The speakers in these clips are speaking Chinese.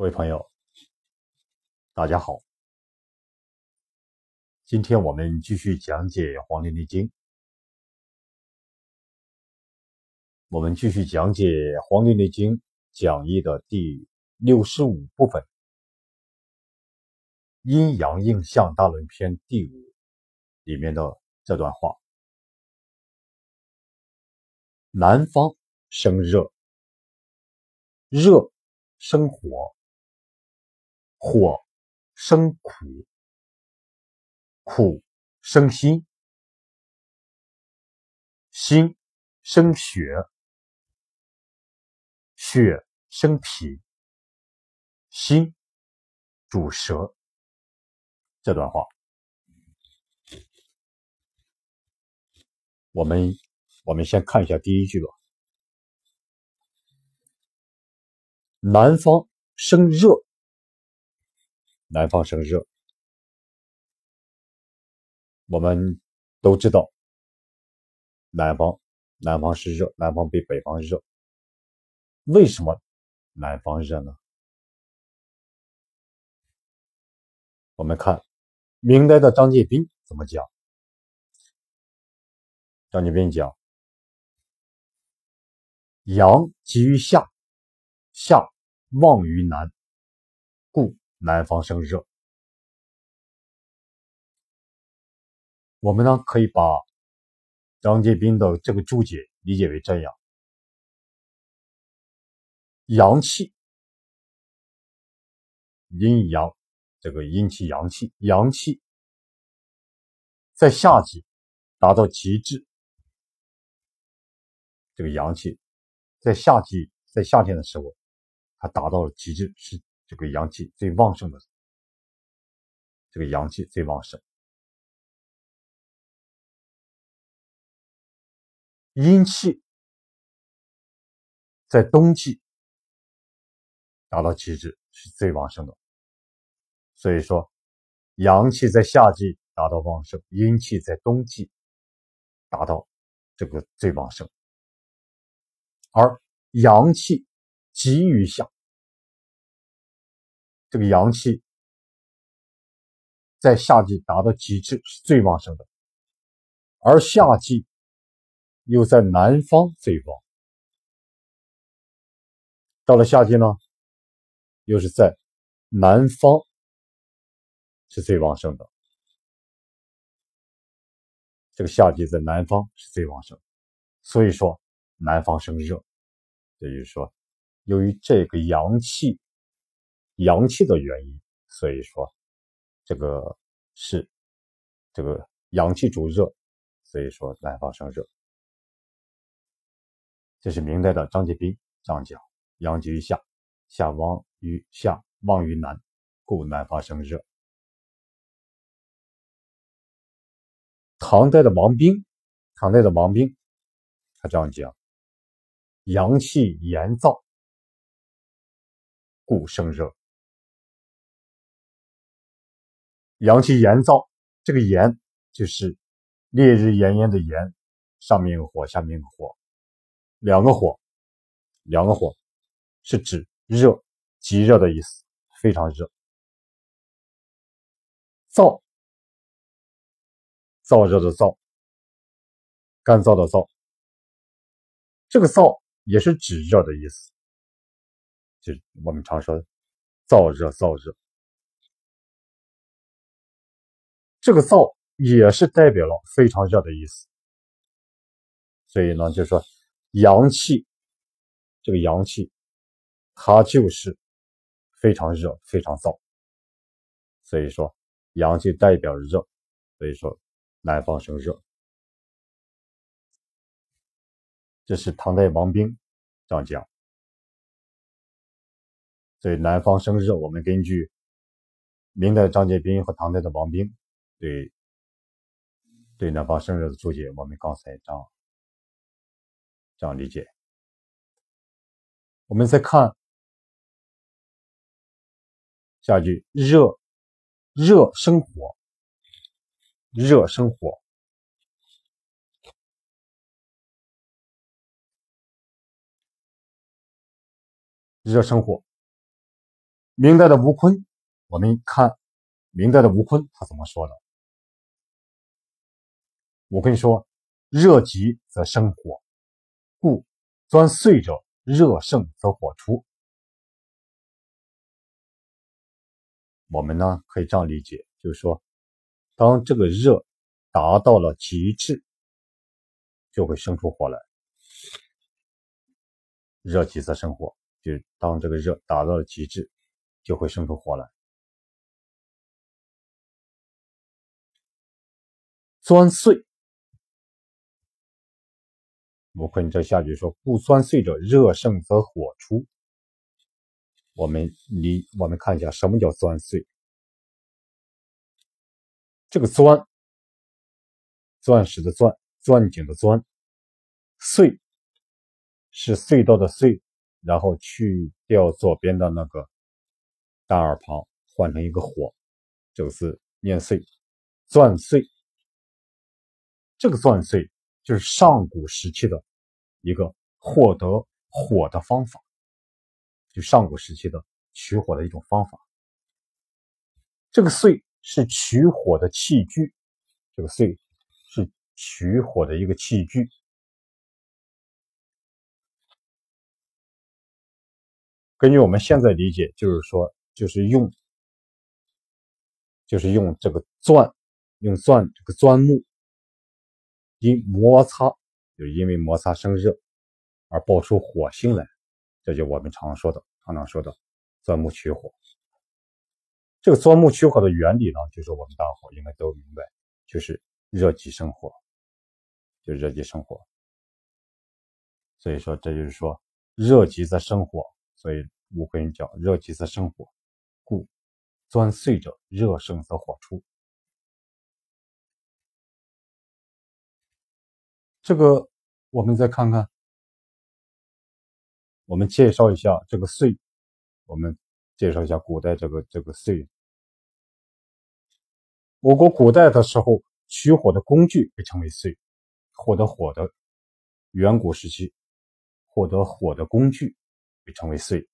各位朋友，大家好。今天我们继续讲解《黄帝内经》，我们继续讲解《黄帝内经》讲义的第六十五部分——阴阳应象大论篇第五里面的这段话：南方生热，热生火。火生苦，苦生心，心生血，血生脾，心主舌。这段话，我们我们先看一下第一句吧。南方生热。南方生热，我们都知道，南方南方是热，南方比北方热。为什么南方热呢？我们看明代的张介宾怎么讲。张介宾讲：阳集于夏，夏旺于南，南方生热，我们呢可以把张介宾的这个注解理解为这样：阳气，阴阳，这个阴气、阳气，阳气在夏季达到极致，这个阳气在夏季，在夏天的时候，它达到了极致，是。这个阳气最旺盛的，这个阳气最旺盛。阴气在冬季达到极致，是最旺盛的。所以说，阳气在夏季达到旺盛，阴气在冬季达到这个最旺盛，而阳气急于下。这个阳气在夏季达到极致，是最旺盛的，而夏季又在南方最旺。到了夏季呢，又是在南方是最旺盛的。这个夏季在南方是最旺盛，所以说南方生热，也就是说，由于这个阳气。阳气的原因，所以说这个是这个阳气主热，所以说南方生热。这是明代的张介宾这样讲：阳极于夏，夏旺于夏旺于南，故南方生热。唐代的王冰，唐代的王冰，他这样讲：阳气炎燥，故生热。阳气炎燥，这个炎就是烈日炎炎的炎，上面有火，下面有火，两个火，两个火是指热，极热的意思，非常热。燥，燥热的燥，干燥的燥，这个燥也是指热的意思，就是我们常说的燥热，燥热。这个燥也是代表了非常热的意思，所以呢，就说阳气，这个阳气，它就是非常热、非常燥，所以说阳气代表热，所以说南方生热。这是唐代王冰这样讲，所以南方生热，我们根据明代张介宾和唐代的王冰。对，对南方生热的注解，我们刚才这样这样理解。我们再看下一句：热，热生火，热生火，热生火。明代的吴坤，我们看明代的吴坤他怎么说的？我跟你说：“热极则生火，故钻碎者热盛则火出。”我们呢可以这样理解，就是说，当这个热达到了极致，就会生出火来。热极则生火，就是当这个热达到了极致。就会生出火来。钻碎，我坤这下句说：“故钻碎者，热盛则火出。”我们离我们看一下什么叫钻碎。这个钻，钻石的钻，钻井的钻，碎是隧道的隧，然后去掉左边的那个。单耳旁换成一个火，这个字念碎，钻碎。这个钻碎就是上古时期的一个获得火的方法，就上古时期的取火的一种方法。这个碎是取火的器具，这个碎是取火的一个器具。根据我们现在理解，就是说。就是用，就是用这个钻，用钻这个钻木，因摩擦，就因为摩擦生热而爆出火星来，这就我们常说的，常常说的钻木取火。这个钻木取火的原理呢，就是我们大伙应该都明白，就是热极生火，就热极生火。所以说，这就是说热极则生火，所以武会人讲热极则生火。故钻碎者，热盛则火出。这个我们再看看，我们介绍一下这个碎。我们介绍一下古代这个这个碎。我国古代的时候，取火的工具被称为碎。获得火的远古时期，获得火的工具被称为碎。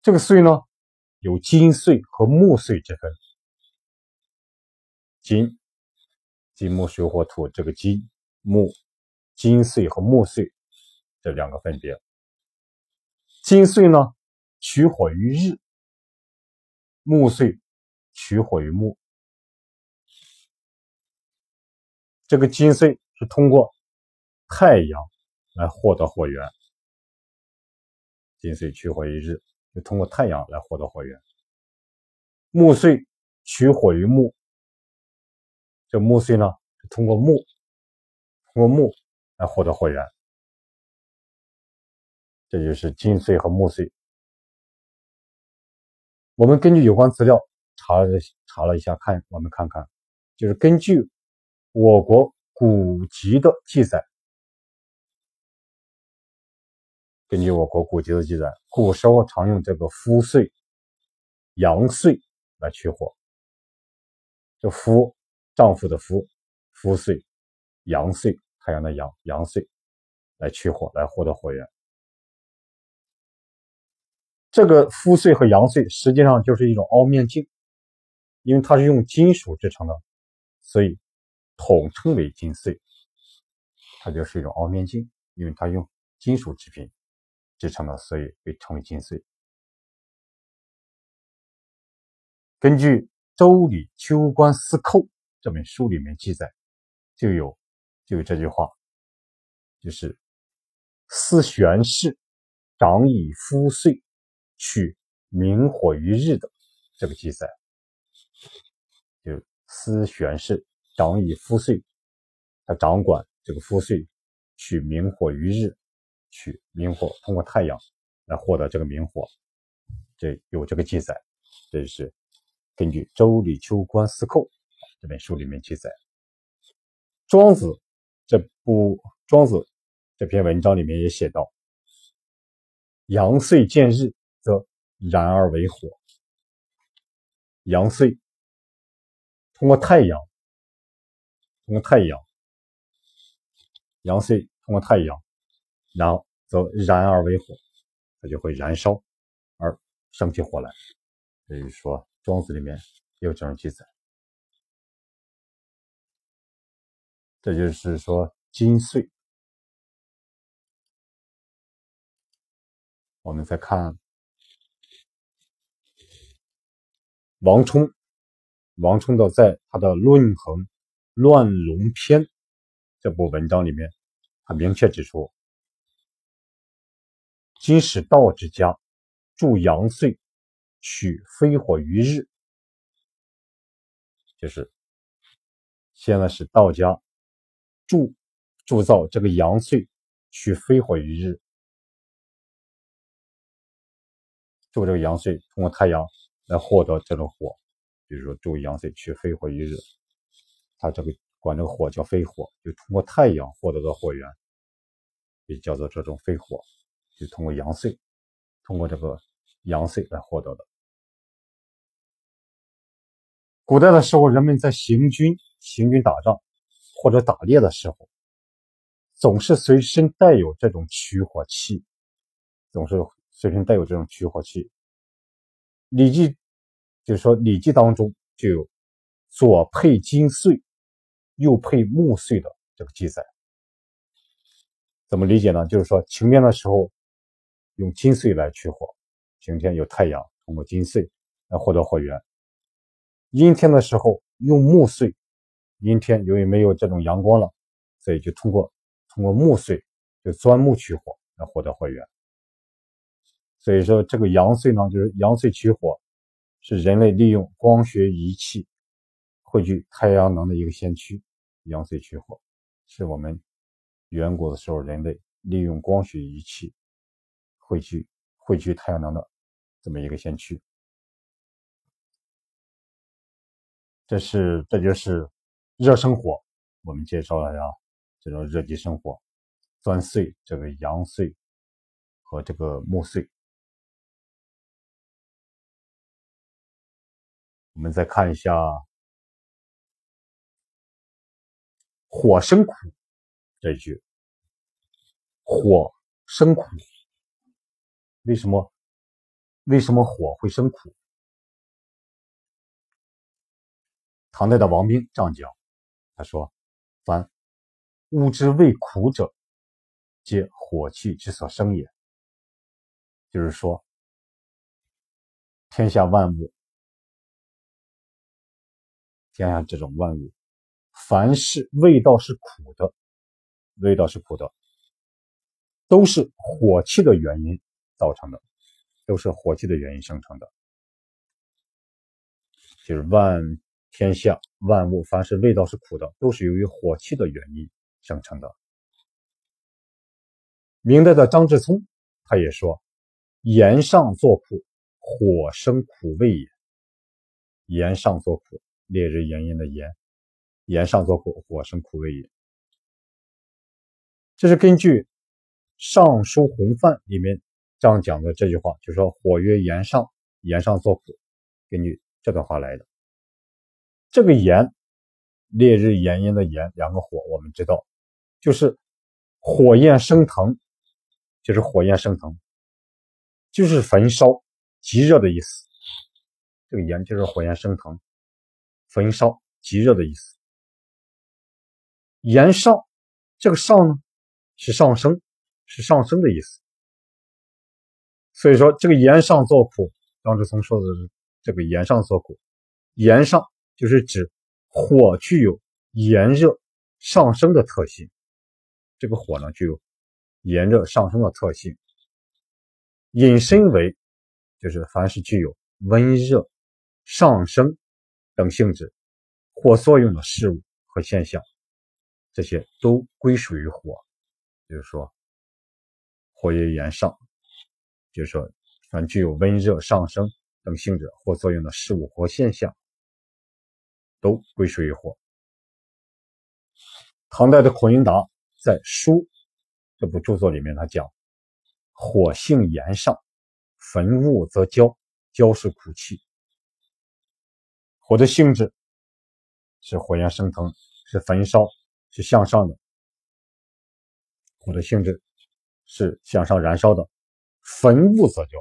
这个碎呢，有金碎和木碎之分。金，金木水火土，这个金木，金岁和木岁这两个分别。金岁呢，取火于日；木岁取火于木。这个金岁是通过太阳来获得火源，金岁取火于日。就通过太阳来获得火源。木岁取火于木，这木碎呢是通过木，通过木来获得火源。这就是金碎和木碎。我们根据有关资料查了查了一下，看我们看看，就是根据我国古籍的记载。根据我国古籍的记载，古时候常用这个夫岁、阳岁来取火。这夫，丈夫的夫，夫岁、阳岁，太阳的阳，阳岁来取火，来获得火源。这个夫岁和阳岁实际上就是一种凹面镜，因为它是用金属制成的，所以统称为金岁。它就是一种凹面镜，因为它用金属制品。制成的，所以被称为金穗。根据《周礼秋官司寇》这本书里面记载，就有就有这句话，就是“司玄氏长以夫岁，取明火于日”的这个记载。就司玄氏长以夫岁，他掌管这个夫岁，取明火于日。取明火，通过太阳来获得这个明火，这有这个记载。这是根据《周礼秋官司寇》这本书里面记载，《庄子》这部《庄子》这篇文章里面也写到：“阳岁见日，则燃而为火。”阳岁通过太阳，通过太阳，阳岁通过太阳。然后则燃而为火，它就会燃烧而生起火来。所以说，《庄子》里面也有这种记载。这就是说金穗。我们再看王充，王充的在他的《论衡乱龙篇》这部文章里面，他明确指出：今使道之家助阳岁，取飞火于日，就是现在是道家。铸铸造这个阳岁，取飞火于日。铸这个阳岁，通过太阳来获得这种火，比如说铸阳岁，取飞火于日。它这个管这个火叫飞火，就通过太阳获得的火源，也叫做这种飞火，就通过阳岁，通过这个阳岁来获得的。古代的时候，人们在行军、行军打仗。或者打猎的时候，总是随身带有这种取火器，总是随身带有这种取火器。《礼记》就是说，《礼记》当中就有左配金穗，右配木穗的这个记载。怎么理解呢？就是说，晴天的时候用金穗来取火，晴天有太阳，通过金穗来获得火源；阴天的时候用木穗。阴天，由于没有这种阳光了，所以就通过通过木穗，就钻木取火来获得火源。所以说，这个阳穗呢，就是阳穗取火，是人类利用光学仪器汇聚太阳能的一个先驱。阳穗取火是我们远古的时候人类利用光学仪器汇聚汇聚太阳能的这么一个先驱。这是，这就是。热生火，我们介绍了呀，这种热极生火，钻碎这个阳碎和这个木碎。我们再看一下“火生苦”这一句，“火生苦”，为什么？为什么火会生苦？唐代的王冰这样讲。他说：“凡物之味苦者，皆火气之所生也。”就是说，天下万物，天下这种万物，凡是味道是苦的，味道是苦的，都是火气的原因造成的，都是火气的原因生成的，就是万。天下万物，凡是味道是苦的，都是由于火气的原因生成的。明代的张志聪他也说：“炎上作苦，火生苦味也。炎上作苦，烈日炎炎的炎，炎上作苦，火生苦味也。”这是根据《尚书洪范》里面这样讲的这句话，就说“火曰炎上，炎上作苦”，根据这段话来的。这个炎，烈日炎炎的炎，两个火，我们知道，就是火焰升腾，就是火焰升腾，就是焚烧、极热的意思。这个炎就是火焰升腾、焚烧、极热的意思。炎上，这个上呢，是上升，是上升的意思。所以说，这个炎上作苦，张志聪说的是这个炎上作苦，炎上。就是指火具有炎热上升的特性，这个火呢具有炎热上升的特性，引申为就是凡是具有温热上升等性质或作用的事物和现象，这些都归属于火。就是说，火曰炎上，就是说凡具有温热上升等性质或作用的事物或现象。都归属于火。唐代的孔颖达在《书》这部著作里面，他讲：“火性炎上，焚物则焦，焦是苦气。火的性质是火焰升腾，是焚烧，是向上的。火的性质是向上燃烧的，焚物则焦。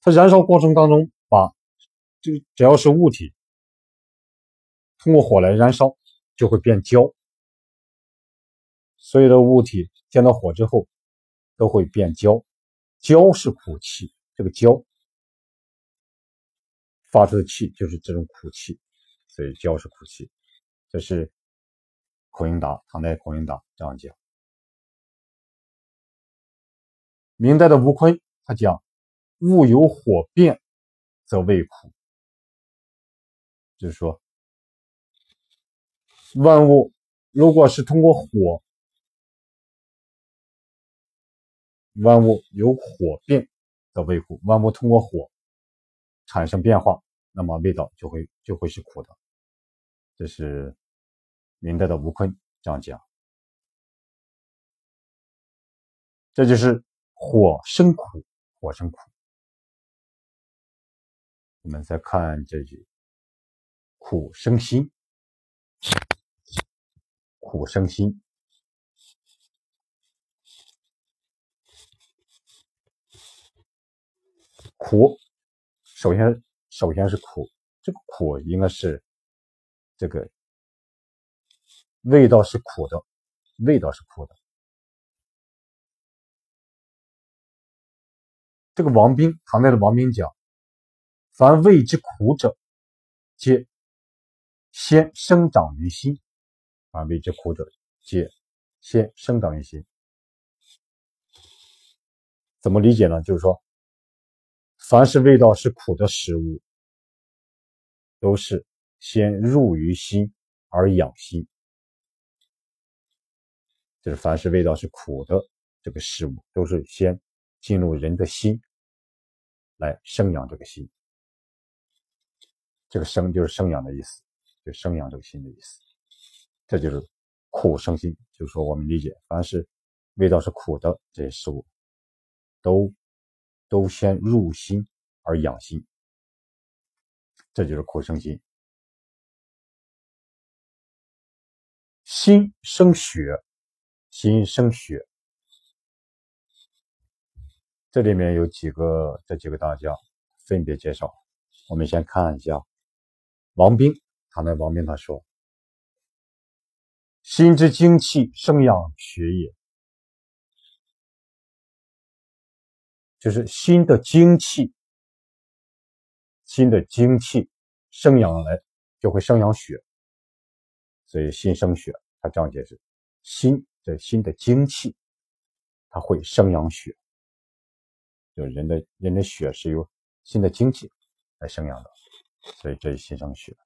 它燃烧过程当中，把就只要是物体通过火来燃烧，就会变焦。所有的物体见到火之后都会变焦，焦是苦气，这个焦发出的气就是这种苦气，所以焦是苦气。这是孔颖达，唐代孔颖达这样讲。明代的吴坤他讲。物有火变，则味苦。就是说，万物如果是通过火，万物有火变的味苦。万物通过火产生变化，那么味道就会就会是苦的。这是明代的吴坤这样讲。这就是火生苦，火生苦。我们再看这句“苦生心”，苦生辛，苦。首先，首先是苦，这个苦应该是这个味道是苦的，味道是苦的。这个王冰，唐代的王冰讲。凡味之苦者，皆先生长于心。凡味之苦者，皆先生长于心。怎么理解呢？就是说，凡是味道是苦的食物，都是先入于心而养心。就是凡是味道是苦的这个食物，都是先进入人的心来生养这个心。这个生就是生养的意思，就生养这个心的意思，这就是苦生心。就是说，我们理解，凡是味道是苦的这些食物，都都先入心而养心，这就是苦生心。心生血，心生血，这里面有几个这几个大家分别介绍，我们先看一下。王冰，他那王冰他说：“心之精气生养血也，就是心的精气，心的精气生养来就会生养血，所以心生血。他这样解释：心的心的精气，它会生养血，就人的人的血是由心的精气来生养的。”所以这是心生血。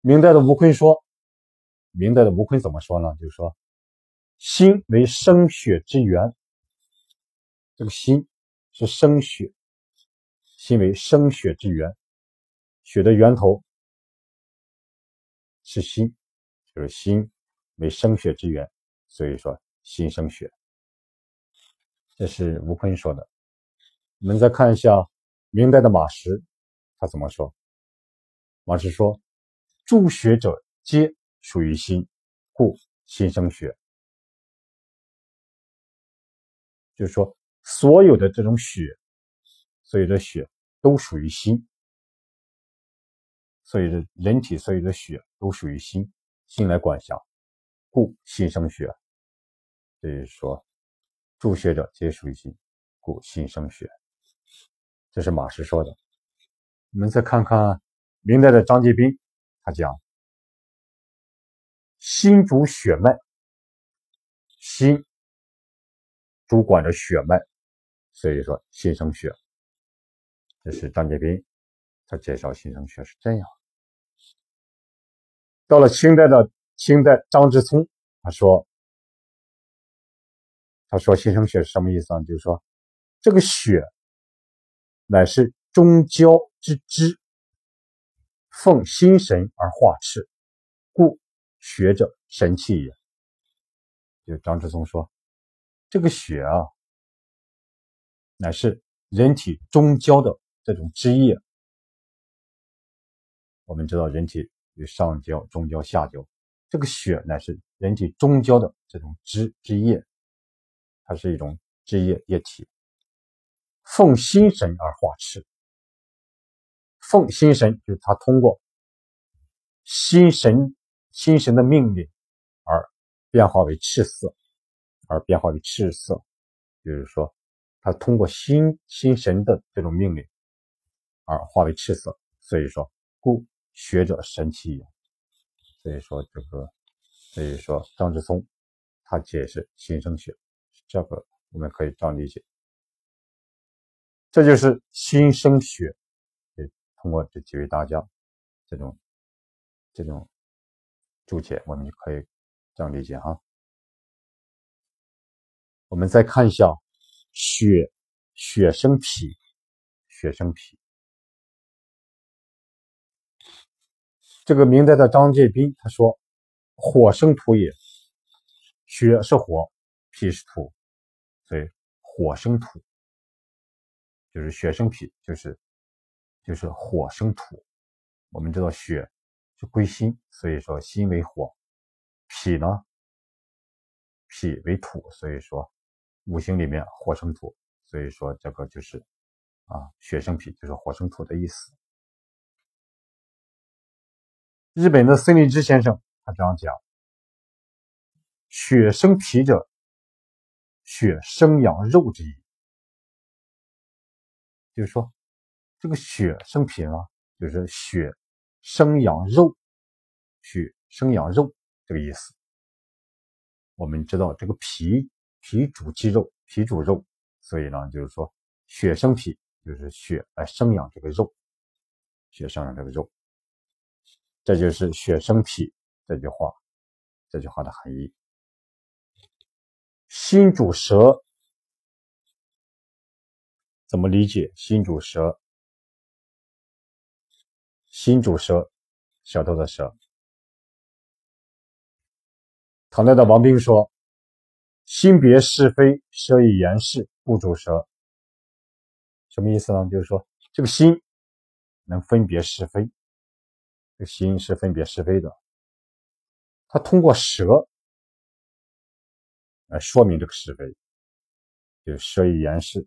明代的吴坤说，明代的吴坤怎么说呢？就是说，心为生血之源。这个心是生血，心为生血之源，血的源头是心，就是心为生血之源。所以说，心生血。这是吴坤说的。我们再看一下明代的马识。他怎么说？马师说：“诸学者皆属于心，故心生血。”就是说，所有的这种血，所有的血都属于心，所有的人体所有的血都属于心，心来管辖，故心生血。所以说，助血者皆属于心，故心生血。这是马师说的。我们再看看明代的张介宾，他讲：“心主血脉，心主管着血脉，所以说心生血。”这是张介宾他介绍心生血是这样。到了清代的清代张之聪，他说：“他说心生血是什么意思呢？就是说这个血乃是中焦。”之知，奉心神而化赤，学者神气也。就张之松说，这个血啊，乃是人体中焦的这种汁液。我们知道人体有上焦、中焦、下焦，这个血乃是人体中焦的这种汁汁液，它是一种汁液液体，奉心神而化赤。奉心神就是他通过心神心神的命令而变化为赤色，而变化为赤色，就是说他通过心心神的这种命令而化为赤色。所以说，故学者神奇也。所以说这个，所以说张之松他解释心生学，这个我们可以这样理解，这就是新生学。通过这几位大家这种这种注解，我们就可以这样理解哈。我们再看一下血血生脾，血生脾。这个明代的张介宾他说：“火生土也，血是火，脾是土，所以火生土，就是血生脾，就是就是火生土。我们知道血就归心，所以说心为火，脾呢，脾为土，所以说五行里面火生土，所以说这个就是啊，血生脾就是火生土的意思。”日本的森林之先生他这样讲：“血生脾者，血生养肉之意。”就是说，这个血生脾呢，就是血生养肉，血生养肉这个意思。我们知道这个脾脾主肌肉，脾主肉，所以呢，就是说血生脾，就是血来生养这个肉，血生养这个肉。这就是“血生脾”这句话，这句话的含义。心主舌，怎么理解？心主舌，心主舌，舌头的舌。唐代的王冰说：“心别是非，舌以言事，故主舌。”什么意思呢？就是说，这个心能分别是非。这心是分别是非的，他通过舌来说明这个是非，就是舌以言事，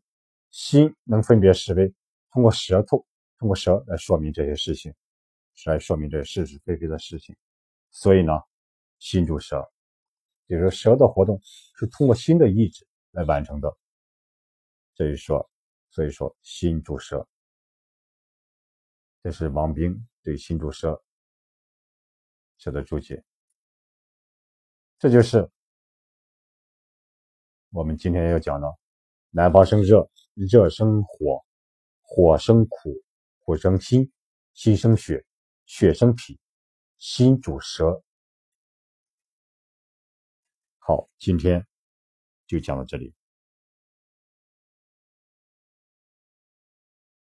心能分别是非，通过舌头，通过蛇来说明这些事情，来说明这是是非非的事情。所以呢，心主舌，就是说蛇的活动是通过心的意志来完成的。所以说，所以说心主舌，这是王冰。对新主舌写的注解，这就是我们今天要讲的：南方生热，热生火，火生苦，火生心，心生血，血生脾，心主舌。好，今天就讲到这里。